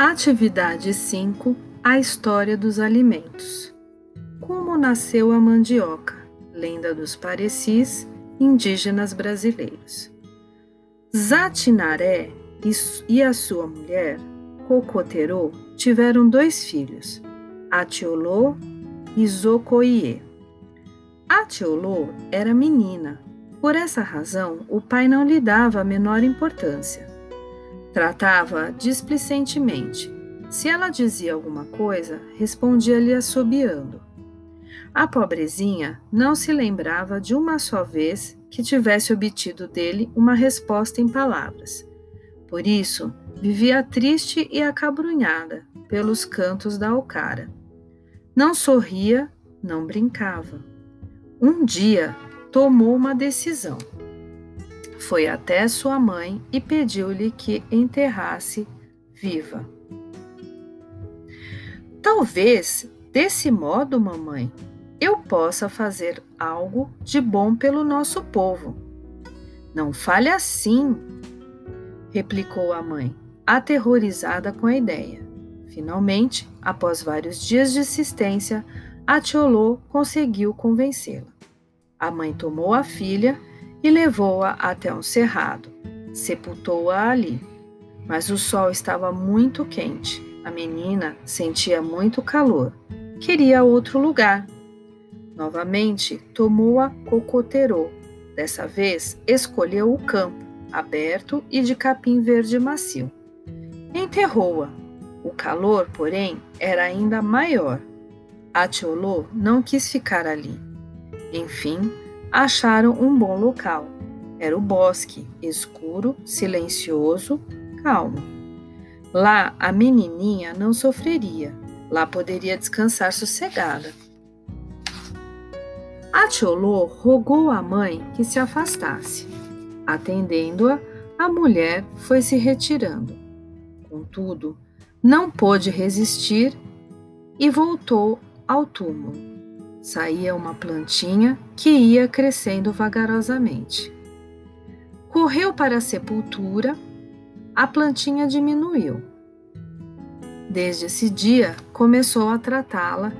Atividade 5 A história dos alimentos. Como nasceu a mandioca? Lenda dos parecis indígenas brasileiros. Zatinaré e a sua mulher, Cocoterô, tiveram dois filhos, Atiolô e Zocoie. Atiolô era menina. Por essa razão, o pai não lhe dava a menor importância. Tratava displicentemente. Se ela dizia alguma coisa, respondia-lhe assobiando. A pobrezinha não se lembrava de uma só vez que tivesse obtido dele uma resposta em palavras. Por isso, vivia triste e acabrunhada pelos cantos da alcara. Não sorria, não brincava. Um dia, tomou uma decisão foi até sua mãe e pediu-lhe que enterrasse viva. Talvez, desse modo, mamãe, eu possa fazer algo de bom pelo nosso povo. Não fale assim, replicou a mãe, aterrorizada com a ideia. Finalmente, após vários dias de insistência, Atiolô conseguiu convencê-la. A mãe tomou a filha e levou-a até um cerrado. Sepultou-a ali. Mas o sol estava muito quente. A menina sentia muito calor. Queria outro lugar. Novamente, tomou a cocoterô. Dessa vez, escolheu o campo, aberto e de capim verde macio. Enterrou-a. O calor, porém, era ainda maior. Atiolô não quis ficar ali. Enfim, acharam um bom local. Era o bosque, escuro, silencioso, calmo. Lá a menininha não sofreria, lá poderia descansar sossegada. Atiolô rogou à mãe que se afastasse. Atendendo-a, a mulher foi se retirando. Contudo, não pôde resistir e voltou ao túmulo saía uma plantinha que ia crescendo vagarosamente. Correu para a sepultura, a plantinha diminuiu. Desde esse dia, começou a tratá-la.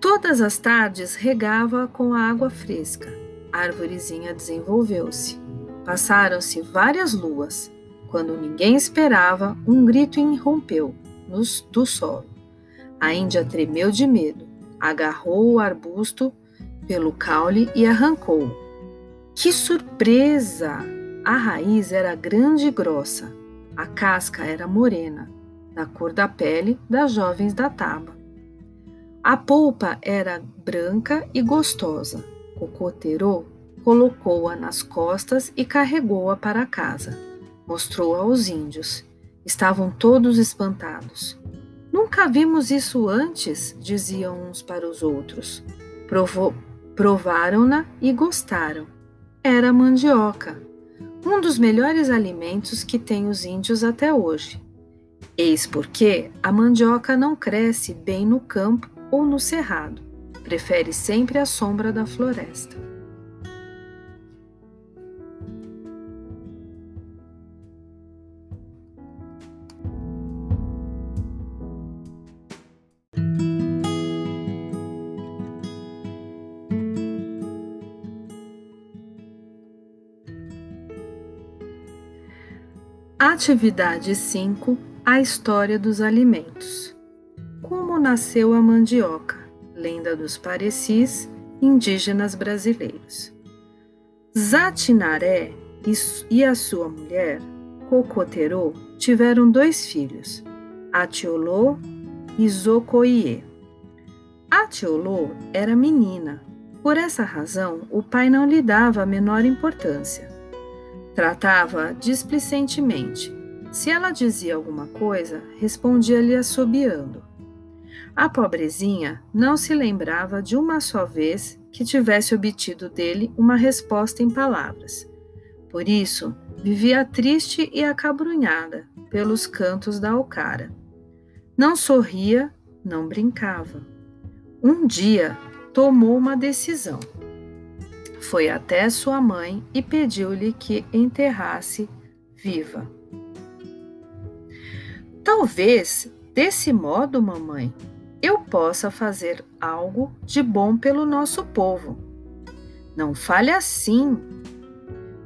Todas as tardes regava com água fresca. A árvorezinha desenvolveu-se. Passaram-se várias luas. Quando ninguém esperava, um grito irrompeu do solo. A Índia tremeu de medo agarrou o arbusto pelo caule e arrancou. Que surpresa! A raiz era grande e grossa, a casca era morena, da cor da pele das jovens da taba. A polpa era branca e gostosa. Cocoterô colocou-a nas costas e carregou-a para casa. Mostrou-a aos índios. Estavam todos espantados. Nunca vimos isso antes, diziam uns para os outros. Provaram-na e gostaram. Era mandioca, um dos melhores alimentos que têm os índios até hoje. Eis porque a mandioca não cresce bem no campo ou no cerrado, prefere sempre a sombra da floresta. Atividade 5 A história dos alimentos. Como nasceu a mandioca? Lenda dos parecis indígenas brasileiros. Zatinaré e a sua mulher, Cocoterô, tiveram dois filhos, Atiolô e Zocoie. Atiolô era menina. Por essa razão, o pai não lhe dava a menor importância. Tratava displicentemente. Se ela dizia alguma coisa, respondia-lhe assobiando. A pobrezinha não se lembrava de uma só vez que tivesse obtido dele uma resposta em palavras. Por isso, vivia triste e acabrunhada pelos cantos da alcara. Não sorria, não brincava. Um dia, tomou uma decisão foi até sua mãe e pediu-lhe que enterrasse viva. Talvez, desse modo, mamãe, eu possa fazer algo de bom pelo nosso povo. Não fale assim,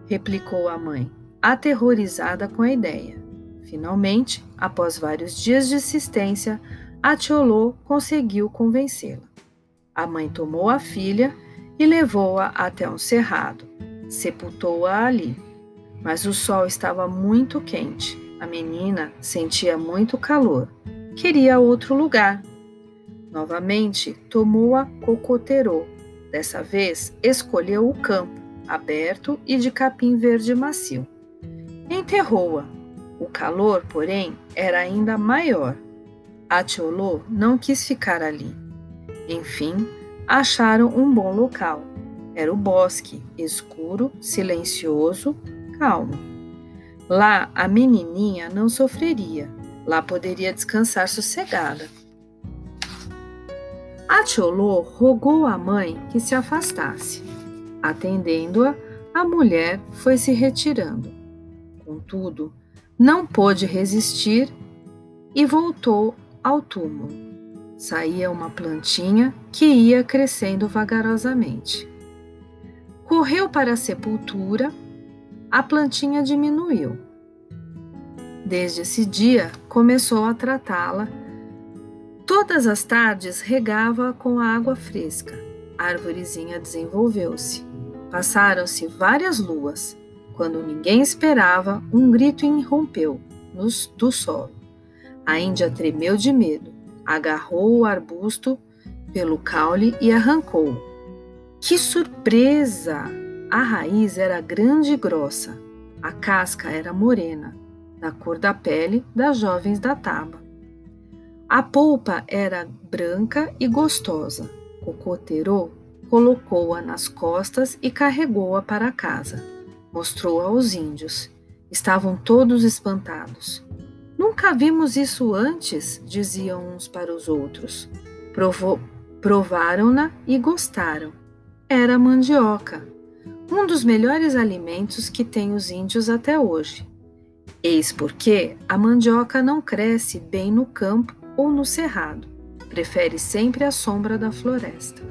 replicou a mãe, aterrorizada com a ideia. Finalmente, após vários dias de insistência, a Tiolô conseguiu convencê-la. A mãe tomou a filha e levou-a até um cerrado. Sepultou-a ali. Mas o sol estava muito quente. A menina sentia muito calor. Queria outro lugar. Novamente, tomou-a cocoterô. Dessa vez, escolheu o campo, aberto e de capim verde macio. Enterrou-a. O calor, porém, era ainda maior. A Tiolô não quis ficar ali. Enfim, acharam um bom local. Era o bosque, escuro, silencioso, calmo. Lá a menininha não sofreria. Lá poderia descansar sossegada. A Tiolô rogou à mãe que se afastasse. Atendendo-a, a mulher foi se retirando. Contudo, não pôde resistir e voltou ao túmulo saía uma plantinha que ia crescendo vagarosamente. Correu para a sepultura, a plantinha diminuiu. Desde esse dia, começou a tratá-la. Todas as tardes regava com água fresca. A árvorezinha desenvolveu-se. Passaram-se várias luas. Quando ninguém esperava, um grito irrompeu do solo. A Índia tremeu de medo agarrou o arbusto pelo caule e arrancou. Que surpresa! A raiz era grande e grossa, a casca era morena, da cor da pele das jovens da taba. A polpa era branca e gostosa. Cocoterô colocou-a nas costas e carregou-a para casa. Mostrou-a aos índios. Estavam todos espantados. Nunca vimos isso antes, diziam uns para os outros. Provaram-na e gostaram. Era mandioca, um dos melhores alimentos que têm os índios até hoje. Eis porque a mandioca não cresce bem no campo ou no cerrado, prefere sempre a sombra da floresta.